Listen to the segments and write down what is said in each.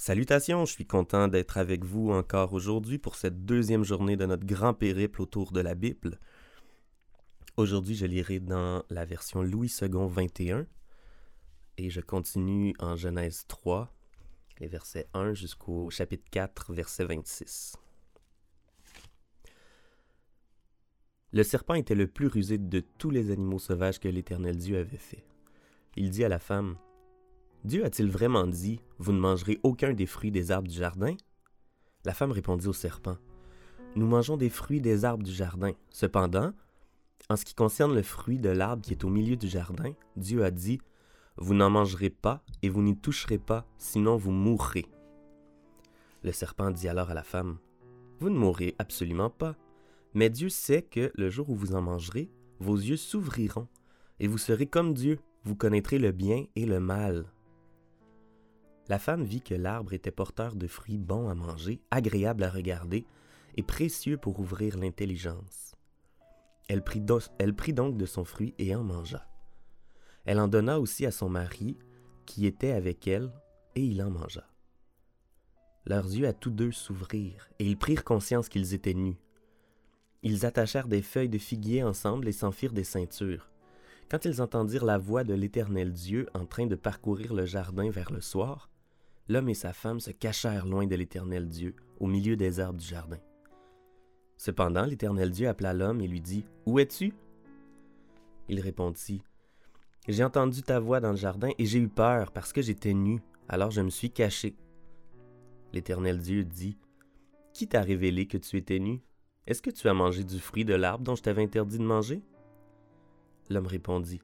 Salutations, je suis content d'être avec vous encore aujourd'hui pour cette deuxième journée de notre grand périple autour de la Bible. Aujourd'hui, je lirai dans la version Louis II 21 et je continue en Genèse 3, les versets 1 jusqu'au chapitre 4, verset 26. Le serpent était le plus rusé de tous les animaux sauvages que l'Éternel Dieu avait fait. Il dit à la femme, Dieu a-t-il vraiment dit, Vous ne mangerez aucun des fruits des arbres du jardin La femme répondit au serpent, Nous mangeons des fruits des arbres du jardin. Cependant, en ce qui concerne le fruit de l'arbre qui est au milieu du jardin, Dieu a dit, Vous n'en mangerez pas et vous n'y toucherez pas, sinon vous mourrez. Le serpent dit alors à la femme, Vous ne mourrez absolument pas, mais Dieu sait que le jour où vous en mangerez, vos yeux s'ouvriront, et vous serez comme Dieu, vous connaîtrez le bien et le mal. La femme vit que l'arbre était porteur de fruits bons à manger, agréables à regarder et précieux pour ouvrir l'intelligence. Elle prit, donc de son fruit et en mangea. Elle en donna aussi à son mari, qui était avec elle, et il en mangea. Leurs yeux à tous deux s'ouvrirent, et ils prirent conscience qu'ils étaient nus. Ils attachèrent des feuilles de figuier ensemble et s'en firent des ceintures. Quand ils entendirent la voix de l'Éternel Dieu en train de parcourir le jardin vers le soir, l'homme et sa femme se cachèrent loin de l'Éternel Dieu, au milieu des arbres du jardin. Cependant, l'Éternel Dieu appela l'homme et lui dit, Où es-tu Il répondit, J'ai entendu ta voix dans le jardin et j'ai eu peur parce que j'étais nu, alors je me suis caché. L'Éternel Dieu dit, Qui t'a révélé que tu étais nu? Est-ce que tu as mangé du fruit de l'arbre dont je t'avais interdit de manger L'homme répondit,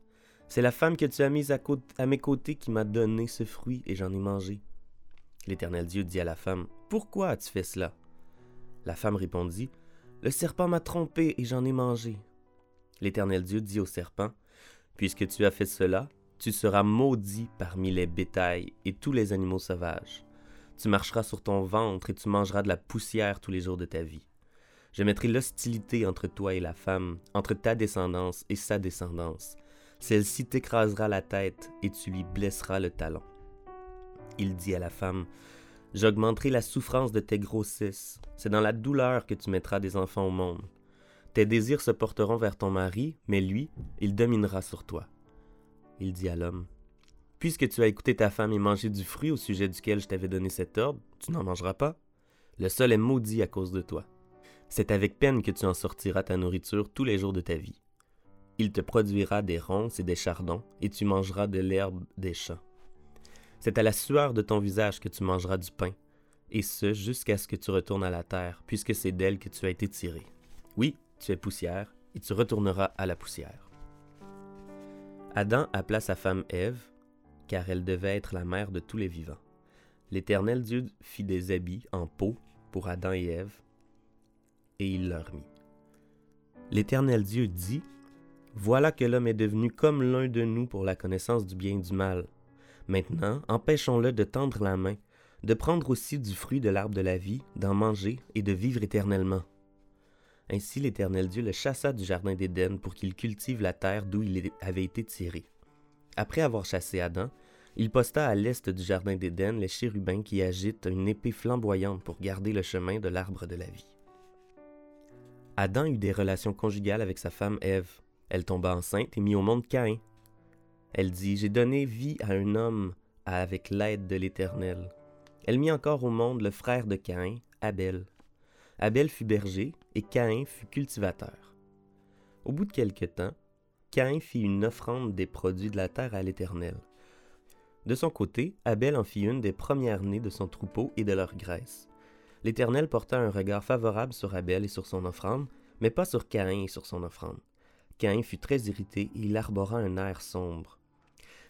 C'est la femme que tu as mise à, mes côtés qui m'a donné ce fruit et j'en ai mangé. L'Éternel Dieu dit à la femme, Pourquoi as-tu fait cela? La femme répondit, Le serpent m'a trompé et j'en ai mangé. L'Éternel Dieu dit au serpent, Puisque tu as fait cela, tu seras maudit parmi les bétails et tous les animaux sauvages. Tu marcheras sur ton ventre et tu mangeras de la poussière tous les jours de ta vie. Je mettrai l'hostilité entre toi et la femme, entre ta descendance et sa descendance. Celle-ci t'écrasera la tête et tu lui blesseras le talon. Il dit à la femme, J'augmenterai la souffrance de tes grossesses. C'est dans la douleur que tu mettras des enfants au monde. Tes désirs se porteront vers ton mari, mais lui, il dominera sur toi. Il dit à l'homme, Puisque tu as écouté ta femme et mangé du fruit au sujet duquel je t'avais donné cet ordre, tu n'en mangeras pas. Le sol est maudit à cause de toi. C'est avec peine que tu en sortiras ta nourriture tous les jours de ta vie. Il te produira des ronces et des chardons, et tu mangeras de l'herbe des champs. C'est à la sueur de ton visage que tu mangeras du pain, et ce jusqu'à ce que tu retournes à la terre, puisque c'est d'elle que tu as été tiré. Oui, tu es poussière, et tu retourneras à la poussière. Adam appela sa femme Ève, car elle devait être la mère de tous les vivants. L'Éternel Dieu fit des habits en peau pour Adam et Ève, et il leur mit. L'Éternel Dieu dit, Voilà que l'homme est devenu comme l'un de nous pour la connaissance du bien et du mal. Maintenant, empêchons-le de tendre la main, de prendre aussi du fruit de l'arbre de la vie, d'en manger et de vivre éternellement. Ainsi l'Éternel Dieu le chassa du jardin d'Éden pour qu'il cultive la terre d'où il avait été tiré. Après avoir chassé Adam, il posta à l'est du jardin d'Éden les chérubins qui agitent une épée flamboyante pour garder le chemin de l'arbre de la vie. Adam eut des relations conjugales avec sa femme Ève. Elle tomba enceinte et mit au monde Caïn, elle dit, J'ai donné vie à un homme avec l'aide de l'Éternel. Elle mit encore au monde le frère de Caïn, Abel. Abel fut berger et Caïn fut cultivateur. Au bout de quelque temps, Caïn fit une offrande des produits de la terre à l'Éternel. De son côté, Abel en fit une des premières-nées de son troupeau et de leur graisse. L'Éternel porta un regard favorable sur Abel et sur son offrande, mais pas sur Caïn et sur son offrande. Caïn fut très irrité et il arbora un air sombre.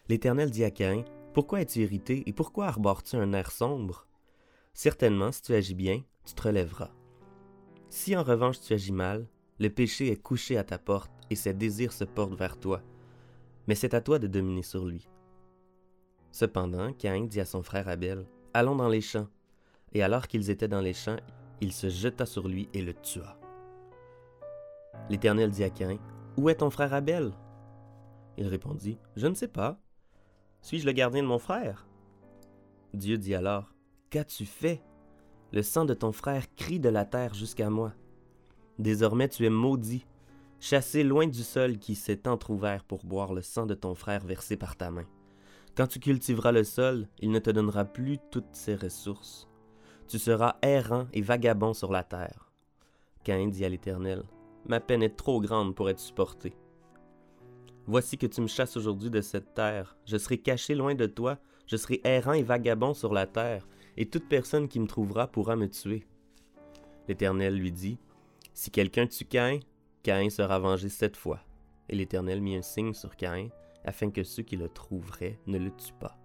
L'Éternel dit à Caïn, Pourquoi es-tu irrité et pourquoi arbores-tu un air sombre? Certainement, si tu agis bien, tu te relèveras. Si en revanche tu agis mal, le péché est couché à ta porte et ses désirs se portent vers toi. Mais c'est à toi de dominer sur lui. Cependant, Caïn dit à son frère Abel, Allons dans les champs. Et alors qu'ils étaient dans les champs, il se jeta sur lui et le tua. L'Éternel dit à Caïn, Où est ton frère Abel? Il répondit, Je ne sais pas. Suis-je le gardien de mon frère? Dieu dit alors, qu'as-tu fait? Le sang de ton frère crie de la terre jusqu'à moi. Désormais tu es maudit, chassé loin du sol qui s'est entr'ouvert pour boire le sang de ton frère versé par ta main. Quand tu cultiveras le sol, il ne te donnera plus toutes ses ressources. Tu seras errant et vagabond sur la terre. Caïn dit à l'Éternel, Ma peine est trop grande pour être supportée. Voici que tu me chasses aujourd'hui de cette terre. Je serai caché loin de toi, je serai errant et vagabond sur la terre, et toute personne qui me trouvera pourra me tuer. L'Éternel lui dit, Si quelqu'un tue Caïn, Caïn sera vengé sept fois. Et l'Éternel mit un signe sur Caïn, afin que ceux qui le trouveraient ne le tuent pas.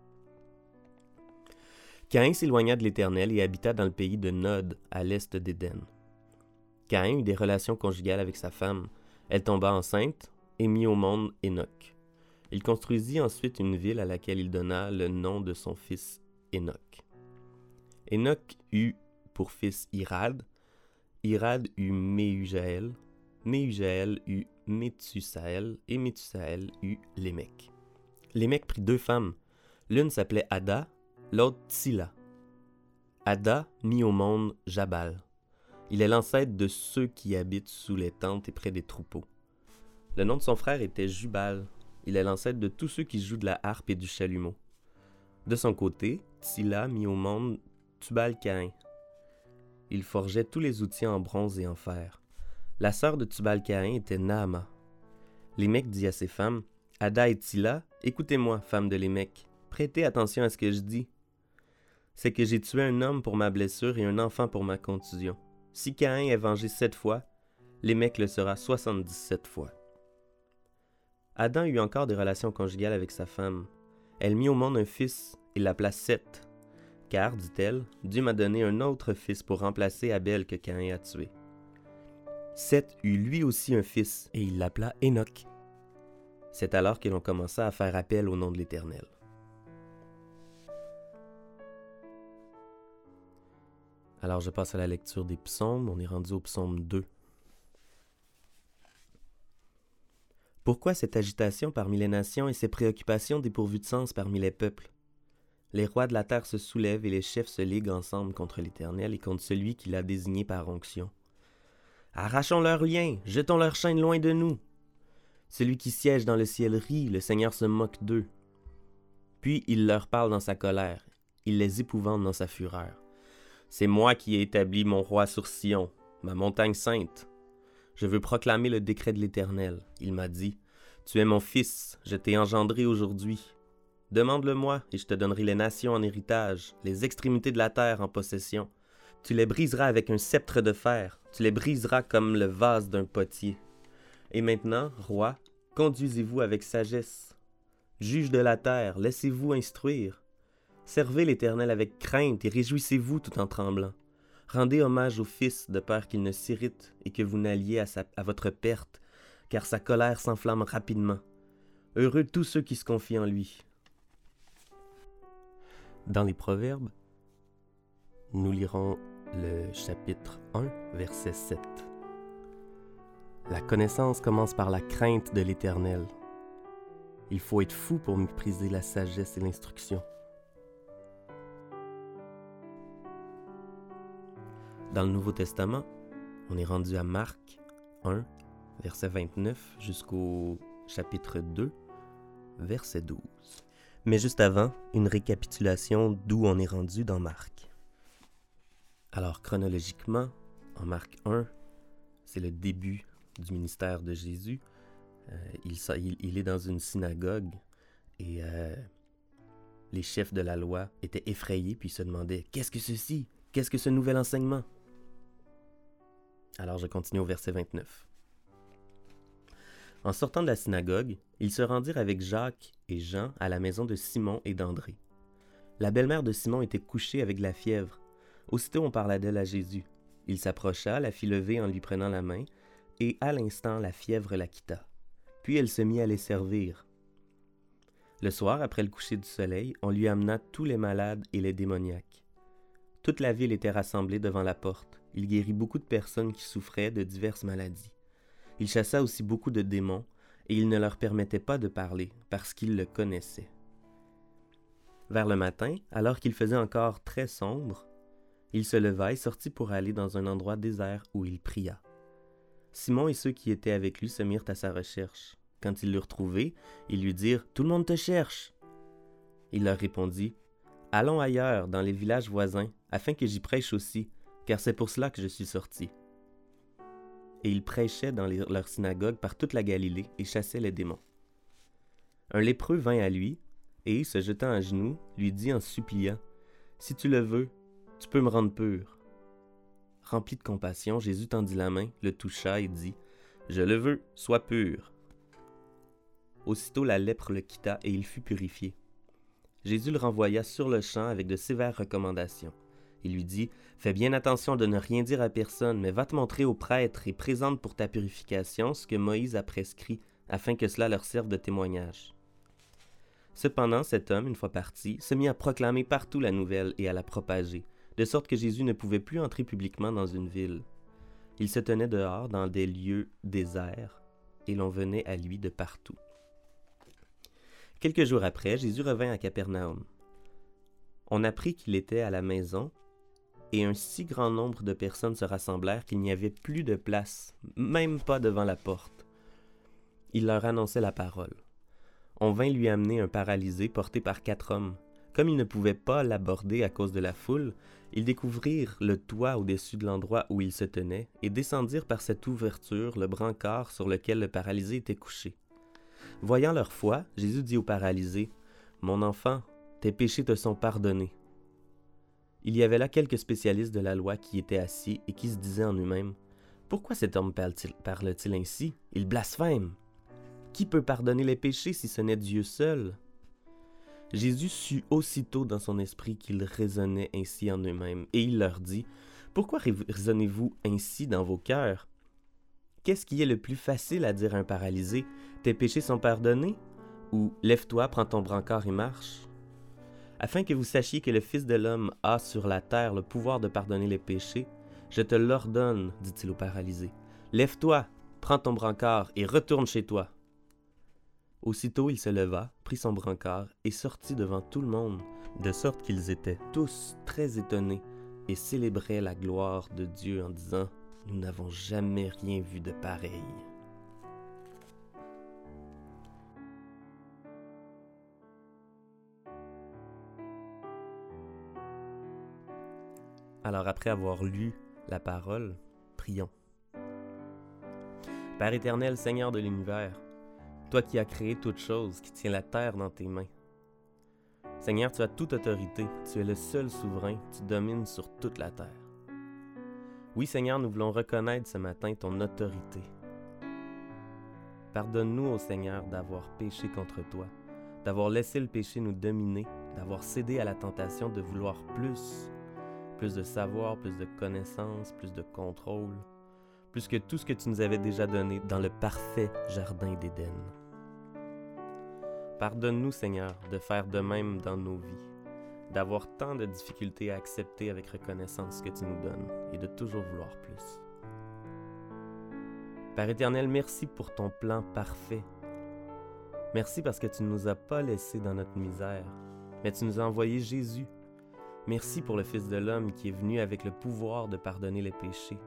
Caïn s'éloigna de l'Éternel et habita dans le pays de Nod, à l'est d'Éden. Caïn eut des relations conjugales avec sa femme. Elle tomba enceinte et mit au monde Enoch. Il construisit ensuite une ville à laquelle il donna le nom de son fils Enoch. Enoch eut pour fils Irad, Irad eut Méhujaël, Méhujaël eut Métusaël, et Métusaël eut Lémec. Lémec prit deux femmes. L'une s'appelait Ada, l'autre Tsila. Ada mit au monde Jabal. Il est l'ancêtre de ceux qui habitent sous les tentes et près des troupeaux. Le nom de son frère était Jubal. Il est l'ancêtre de tous ceux qui jouent de la harpe et du chalumeau. De son côté, Tsila mit au monde Tubal-Caïn. Il forgeait tous les outils en bronze et en fer. La sœur de Tubal-Caïn était Naama. Lémec dit à ses femmes Ada et Tila, écoutez-moi, femme de Lémec, prêtez attention à ce que je dis. C'est que j'ai tué un homme pour ma blessure et un enfant pour ma contusion. Si Caïn est vengé sept fois, Lémec le sera soixante-dix-sept fois. Adam eut encore des relations conjugales avec sa femme. Elle mit au monde un fils et l'appela Seth, car, dit-elle, Dieu m'a donné un autre fils pour remplacer Abel que Caïn a tué. Seth eut lui aussi un fils, et il l'appela Enoch. C'est alors que l'on commença à faire appel au nom de l'Éternel. Alors je passe à la lecture des psaumes. On est rendu au psaume 2. Pourquoi cette agitation parmi les nations et ces préoccupations dépourvues de sens parmi les peuples? Les rois de la terre se soulèvent et les chefs se liguent ensemble contre l'Éternel et contre celui qui l'a désigné par onction. Arrachons leurs liens, jetons leurs chaînes loin de nous. Celui qui siège dans le ciel rit, le Seigneur se moque d'eux. Puis il leur parle dans sa colère, il les épouvante dans sa fureur. C'est moi qui ai établi mon roi sur Sion, ma montagne sainte. Je veux proclamer le décret de l'Éternel. Il m'a dit, Tu es mon fils, je t'ai engendré aujourd'hui. Demande-le-moi, et je te donnerai les nations en héritage, les extrémités de la terre en possession. Tu les briseras avec un sceptre de fer, tu les briseras comme le vase d'un potier. Et maintenant, roi, conduisez-vous avec sagesse. Juge de la terre, laissez-vous instruire. Servez l'Éternel avec crainte et réjouissez-vous tout en tremblant. Rendez hommage au Fils de peur qu'il ne s'irrite et que vous n'alliez à, à votre perte, car sa colère s'enflamme rapidement. Heureux tous ceux qui se confient en lui. Dans les Proverbes, nous lirons le chapitre 1, verset 7. La connaissance commence par la crainte de l'Éternel. Il faut être fou pour mépriser la sagesse et l'instruction. Dans le Nouveau Testament, on est rendu à Marc 1, verset 29 jusqu'au chapitre 2, verset 12. Mais juste avant, une récapitulation d'où on est rendu dans Marc. Alors chronologiquement, en Marc 1, c'est le début du ministère de Jésus. Euh, il, il, est dans une synagogue et euh, les chefs de la loi étaient effrayés puis se demandaient Qu'est-ce que ceci? Qu'est-ce que ce nouvel enseignement alors je continue au verset 29. En sortant de la synagogue, ils se rendirent avec Jacques et Jean à la maison de Simon et d'André. La belle-mère de Simon était couchée avec la fièvre. Aussitôt on parla d'elle à Jésus. Il s'approcha, la fit lever en lui prenant la main, et à l'instant la fièvre la quitta. Puis elle se mit à les servir. Le soir, après le coucher du soleil, on lui amena tous les malades et les démoniaques. Toute la ville était rassemblée devant la porte. Il guérit beaucoup de personnes qui souffraient de diverses maladies. Il chassa aussi beaucoup de démons, et il ne leur permettait pas de parler, parce qu'ils le connaissaient. Vers le matin, alors qu'il faisait encore très sombre, il se leva et sortit pour aller dans un endroit désert où il pria. Simon et ceux qui étaient avec lui se mirent à sa recherche. Quand ils l'eurent trouvé, ils lui dirent Tout le monde te cherche. Il leur répondit Allons ailleurs, dans les villages voisins, afin que j'y prêche aussi, car c'est pour cela que je suis sorti. Et il prêchait dans leur synagogue par toute la Galilée et chassait les démons. Un lépreux vint à lui, et, se jetant à genoux, lui dit en suppliant Si tu le veux, tu peux me rendre pur. Rempli de compassion, Jésus tendit la main, le toucha et dit Je le veux, sois pur. Aussitôt la lèpre le quitta et il fut purifié. Jésus le renvoya sur le champ avec de sévères recommandations. Il lui dit Fais bien attention de ne rien dire à personne, mais va te montrer au prêtre et présente pour ta purification ce que Moïse a prescrit, afin que cela leur serve de témoignage. Cependant, cet homme, une fois parti, se mit à proclamer partout la nouvelle et à la propager, de sorte que Jésus ne pouvait plus entrer publiquement dans une ville. Il se tenait dehors dans des lieux déserts, et l'on venait à lui de partout. Quelques jours après, Jésus revint à Capernaum. On apprit qu'il était à la maison, et un si grand nombre de personnes se rassemblèrent qu'il n'y avait plus de place, même pas devant la porte. Il leur annonçait la parole on vint lui amener un paralysé porté par quatre hommes. Comme ils ne pouvaient pas l'aborder à cause de la foule, ils découvrirent le toit au-dessus de l'endroit où il se tenait et descendirent par cette ouverture le brancard sur lequel le paralysé était couché. Voyant leur foi, Jésus dit au paralysé Mon enfant, tes péchés te sont pardonnés. Il y avait là quelques spécialistes de la loi qui étaient assis et qui se disaient en eux-mêmes Pourquoi cet homme parle-t-il ainsi? Il blasphème. Qui peut pardonner les péchés si ce n'est Dieu seul Jésus sut aussitôt dans son esprit qu'ils raisonnaient ainsi en eux-mêmes, et il leur dit, Pourquoi raisonnez-vous ainsi dans vos cœurs? Qu'est-ce qui est le plus facile à dire à un paralysé? Tes péchés sont pardonnés? Ou Lève-toi, prends ton brancard et marche Afin que vous sachiez que le Fils de l'homme a sur la terre le pouvoir de pardonner les péchés, je te l'ordonne, dit-il au paralysé. Lève-toi, prends ton brancard et retourne chez toi. Aussitôt il se leva, prit son brancard et sortit devant tout le monde, de sorte qu'ils étaient tous très étonnés et célébraient la gloire de Dieu en disant Nous n'avons jamais rien vu de pareil. Alors après avoir lu la parole, prions. Père éternel, Seigneur de l'univers, toi qui as créé toute chose, qui tiens la terre dans tes mains. Seigneur, tu as toute autorité, tu es le seul souverain, tu domines sur toute la terre. Oui, Seigneur, nous voulons reconnaître ce matin ton autorité. Pardonne-nous, ô Seigneur, d'avoir péché contre toi, d'avoir laissé le péché nous dominer, d'avoir cédé à la tentation de vouloir plus, plus de savoir, plus de connaissances, plus de contrôle, plus que tout ce que tu nous avais déjà donné dans le parfait jardin d'Éden. Pardonne-nous, Seigneur, de faire de même dans nos vies, d'avoir tant de difficultés à accepter avec reconnaissance ce que tu nous donnes et de toujours vouloir plus. Père éternel, merci pour ton plan parfait. Merci parce que tu ne nous as pas laissés dans notre misère, mais tu nous as envoyé Jésus. Merci pour le Fils de l'homme qui est venu avec le pouvoir de pardonner les péchés.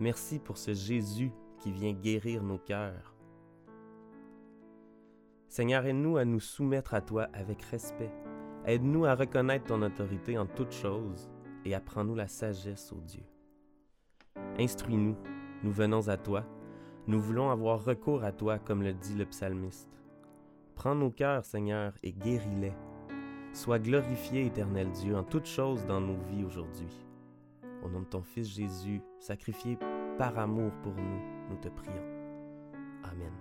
Merci pour ce Jésus qui vient guérir nos cœurs. Seigneur, aide-nous à nous soumettre à toi avec respect. Aide-nous à reconnaître ton autorité en toutes choses et apprends-nous la sagesse, ô Dieu. Instruis-nous, nous venons à toi, nous voulons avoir recours à toi comme le dit le psalmiste. Prends nos cœurs, Seigneur, et guéris-les. Sois glorifié, éternel Dieu, en toutes choses dans nos vies aujourd'hui. Au nom de ton Fils Jésus, sacrifié par amour pour nous, nous te prions. Amen.